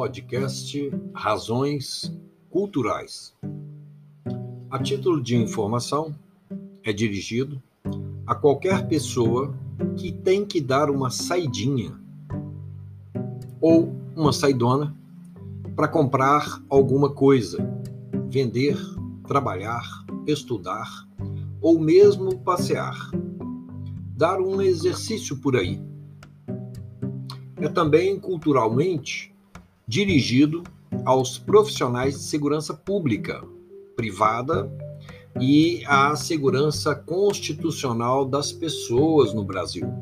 podcast Razões Culturais. A título de informação, é dirigido a qualquer pessoa que tem que dar uma saidinha ou uma saidona para comprar alguma coisa, vender, trabalhar, estudar ou mesmo passear. Dar um exercício por aí. É também culturalmente dirigido aos profissionais de segurança pública, privada e à segurança constitucional das pessoas no Brasil.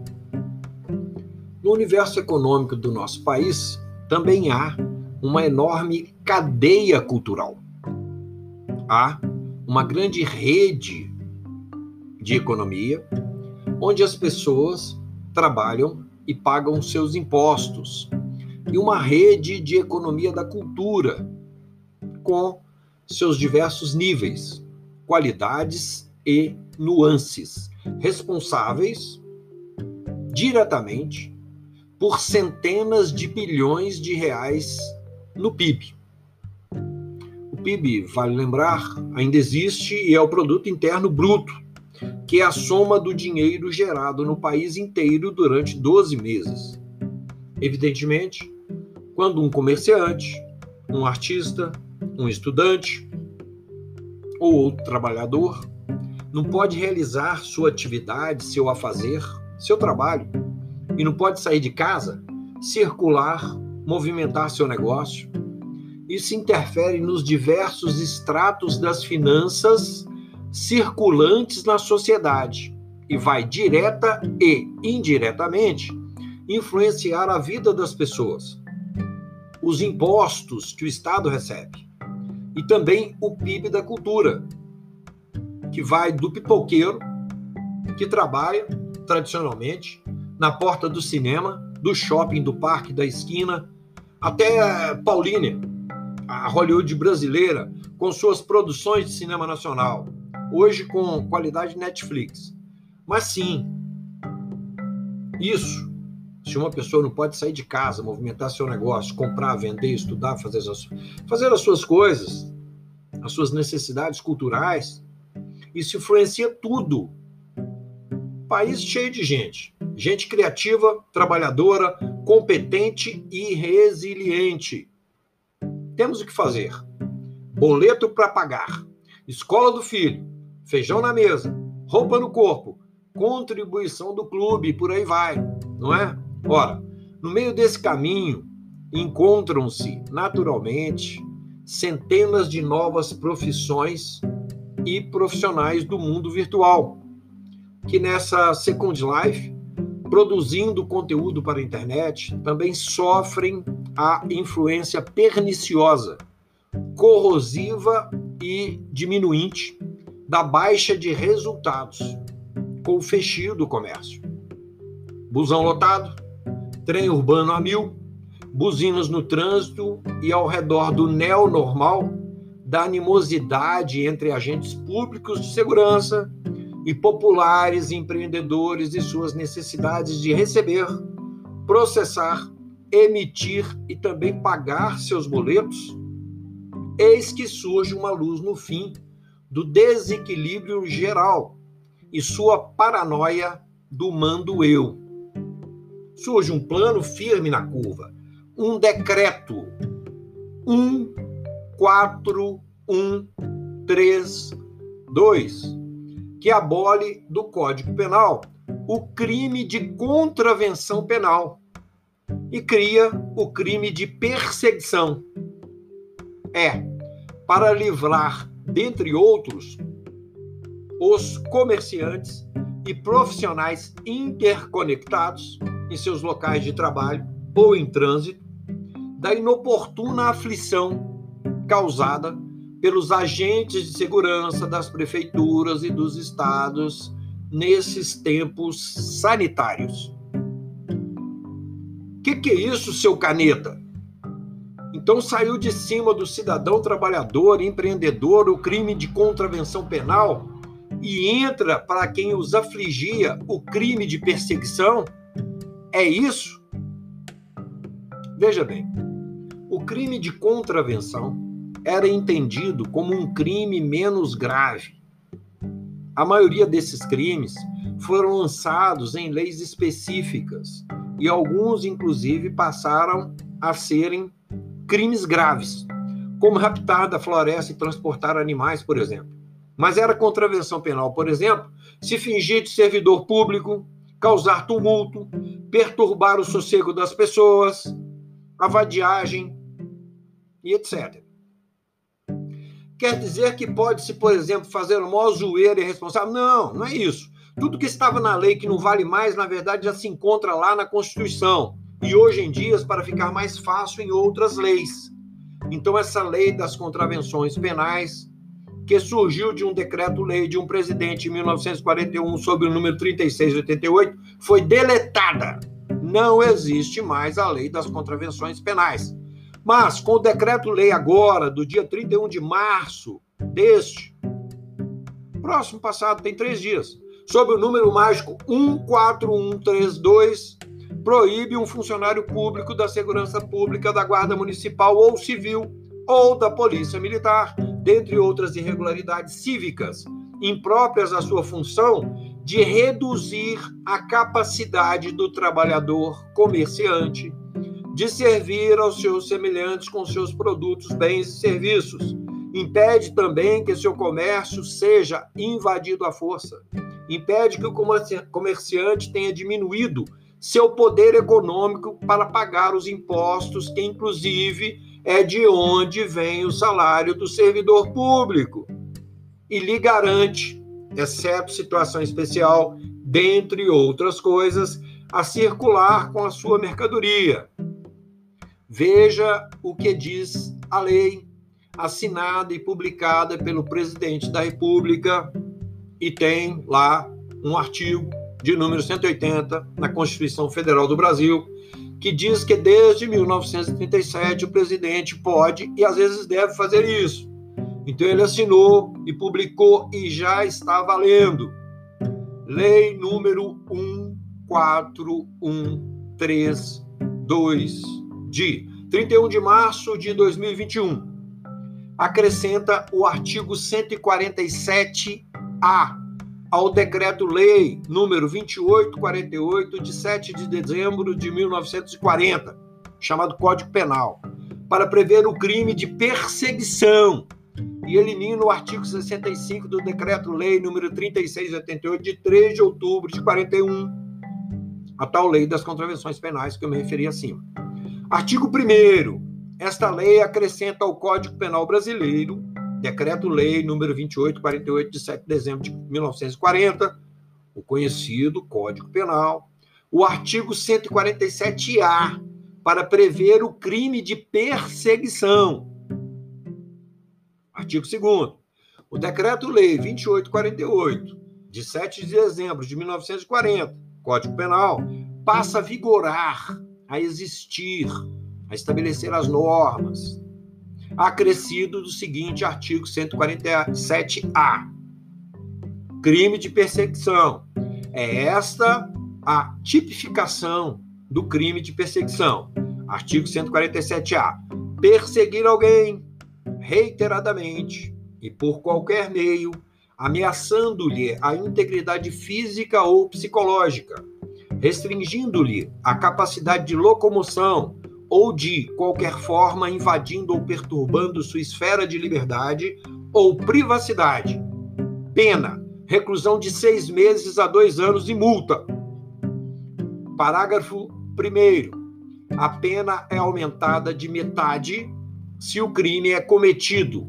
No universo econômico do nosso país, também há uma enorme cadeia cultural. Há uma grande rede de economia onde as pessoas trabalham e pagam seus impostos, e uma rede de economia da cultura com seus diversos níveis, qualidades e nuances, responsáveis diretamente por centenas de bilhões de reais no PIB. O PIB, vale lembrar, ainda existe e é o produto interno bruto, que é a soma do dinheiro gerado no país inteiro durante 12 meses. Evidentemente, quando um comerciante, um artista, um estudante ou outro trabalhador não pode realizar sua atividade, seu afazer, seu trabalho e não pode sair de casa, circular, movimentar seu negócio. Isso interfere nos diversos estratos das finanças circulantes na sociedade e vai direta e indiretamente influenciar a vida das pessoas. Os impostos que o Estado recebe e também o PIB da cultura, que vai do pipoqueiro que trabalha tradicionalmente na porta do cinema, do shopping, do parque, da esquina, até Paulínia, a Hollywood brasileira, com suas produções de cinema nacional, hoje com qualidade Netflix. Mas sim, isso, se uma pessoa não pode sair de casa, movimentar seu negócio, comprar, vender, estudar, fazer as, fazer as suas coisas, as suas necessidades culturais, isso influencia tudo. País cheio de gente. Gente criativa, trabalhadora, competente e resiliente. Temos o que fazer: boleto para pagar, escola do filho, feijão na mesa, roupa no corpo, contribuição do clube, por aí vai, não é? Ora, no meio desse caminho encontram-se naturalmente centenas de novas profissões e profissionais do mundo virtual, que nessa Second Life produzindo conteúdo para a internet também sofrem a influência perniciosa, corrosiva e diminuinte da baixa de resultados com o fechio do comércio. Busão lotado, trem urbano a mil, buzinas no trânsito e ao redor do neonormal da animosidade entre agentes públicos de segurança e populares empreendedores e suas necessidades de receber, processar, emitir e também pagar seus boletos, eis que surge uma luz no fim do desequilíbrio geral e sua paranoia do mando eu. Surge um plano firme na curva, um decreto 1 4 1 3 2 que abole do Código Penal o crime de contravenção penal e cria o crime de perseguição. É, para livrar, dentre outros, os comerciantes e profissionais interconectados em seus locais de trabalho ou em trânsito da inoportuna aflição causada pelos agentes de segurança das prefeituras e dos estados nesses tempos sanitários. O que, que é isso, seu caneta? Então saiu de cima do cidadão trabalhador, empreendedor, o crime de contravenção penal e entra para quem os afligia o crime de perseguição? É isso? Veja bem, crime de contravenção era entendido como um crime menos grave. A maioria desses crimes foram lançados em leis específicas e alguns, inclusive, passaram a serem crimes graves, como raptar da floresta e transportar animais, por exemplo. Mas era contravenção penal, por exemplo, se fingir de servidor público, causar tumulto, perturbar o sossego das pessoas, a vadiagem e etc. Quer dizer que pode-se, por exemplo, fazer uma maior zoeira irresponsável? Não, não é isso. Tudo que estava na lei que não vale mais, na verdade, já se encontra lá na Constituição. E hoje em dia, para ficar mais fácil em outras leis. Então, essa lei das contravenções penais, que surgiu de um decreto-lei de um presidente em 1941, sob o número 3688, foi deletada. Não existe mais a lei das contravenções penais. Mas, com o decreto-lei agora, do dia 31 de março deste, próximo passado, tem três dias, sob o número mágico 14132, proíbe um funcionário público da segurança pública, da Guarda Municipal ou Civil ou da Polícia Militar, dentre outras irregularidades cívicas, impróprias à sua função, de reduzir a capacidade do trabalhador comerciante de servir aos seus semelhantes com seus produtos, bens e serviços. Impede também que seu comércio seja invadido à força. Impede que o comerciante tenha diminuído seu poder econômico para pagar os impostos, que inclusive é de onde vem o salário do servidor público. E lhe garante, exceto situação especial, dentre outras coisas, a circular com a sua mercadoria. Veja o que diz a lei assinada e publicada pelo presidente da República e tem lá um artigo de número 180 na Constituição Federal do Brasil que diz que desde 1937 o presidente pode e às vezes deve fazer isso. Então ele assinou e publicou e já está valendo. Lei número 14132 de 31 de março de 2021. Acrescenta o artigo 147-A ao Decreto-Lei número 2848 de 7 de dezembro de 1940, chamado Código Penal, para prever o crime de perseguição e elimina o artigo 65 do Decreto-Lei número 3688 de 3 de outubro de 41, a tal lei das contravenções penais que eu me referi acima. Artigo 1 Esta lei acrescenta ao Código Penal Brasileiro, Decreto-Lei número 2848 de 7 de dezembro de 1940, o conhecido Código Penal, o artigo 147-A, para prever o crime de perseguição. Artigo 2 O Decreto-Lei 2848 de 7 de dezembro de 1940, Código Penal, passa a vigorar a existir, a estabelecer as normas, acrescido do seguinte artigo 147-A. Crime de perseguição. É esta a tipificação do crime de perseguição. Artigo 147-A. Perseguir alguém reiteradamente e por qualquer meio, ameaçando-lhe a integridade física ou psicológica restringindo-lhe a capacidade de locomoção ou de qualquer forma invadindo ou perturbando sua esfera de liberdade ou privacidade. Pena: reclusão de seis meses a dois anos e multa. Parágrafo 1. A pena é aumentada de metade se o crime é cometido: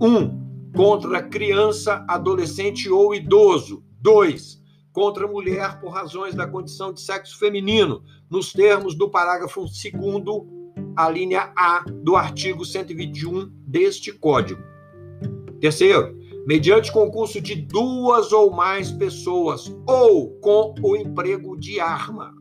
1. Um, contra criança, adolescente ou idoso. 2 contra mulher por razões da condição de sexo feminino, nos termos do parágrafo 2 a linha A do artigo 121 deste Código. Terceiro, mediante concurso de duas ou mais pessoas ou com o emprego de arma.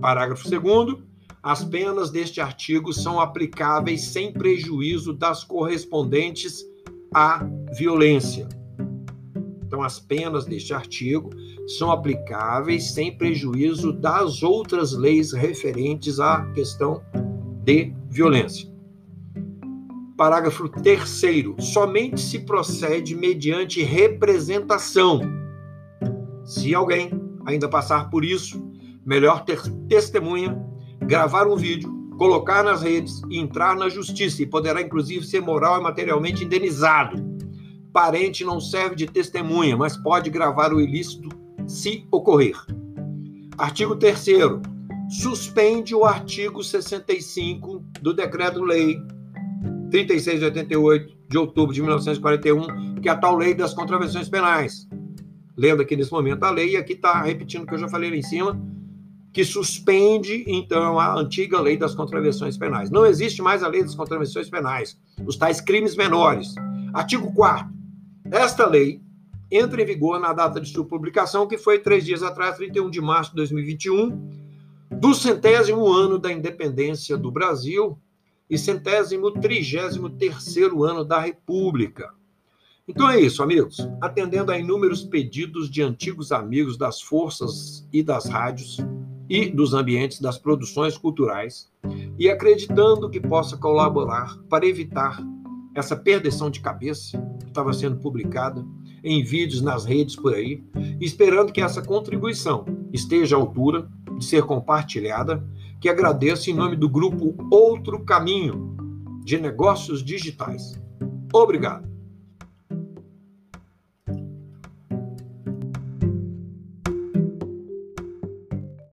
Parágrafo 2 as penas deste artigo são aplicáveis sem prejuízo das correspondentes à violência. Então, as penas deste artigo são aplicáveis sem prejuízo das outras leis referentes à questão de violência. Parágrafo 3. Somente se procede mediante representação. Se alguém ainda passar por isso, melhor ter testemunha, gravar um vídeo, colocar nas redes e entrar na justiça, e poderá inclusive ser moral e materialmente indenizado. Parente não serve de testemunha, mas pode gravar o ilícito se ocorrer. Artigo 3 suspende o artigo 65 do Decreto-Lei 3688 de outubro de 1941, que é a tal lei das contravenções penais. Lendo aqui nesse momento a lei, e aqui está repetindo o que eu já falei lá em cima, que suspende, então, a antiga lei das contravenções penais. Não existe mais a lei das contravenções penais, os tais crimes menores. Artigo 4 Esta lei entra em vigor na data de sua publicação, que foi três dias atrás, 31 de março de 2021, do centésimo ano da independência do Brasil e centésimo trigésimo terceiro ano da República. Então é isso, amigos. Atendendo a inúmeros pedidos de antigos amigos das forças e das rádios e dos ambientes das produções culturais e acreditando que possa colaborar para evitar essa perdição de cabeça que estava sendo publicada em vídeos nas redes por aí, esperando que essa contribuição esteja à altura de ser compartilhada, que agradeço em nome do grupo Outro Caminho de Negócios Digitais. Obrigado.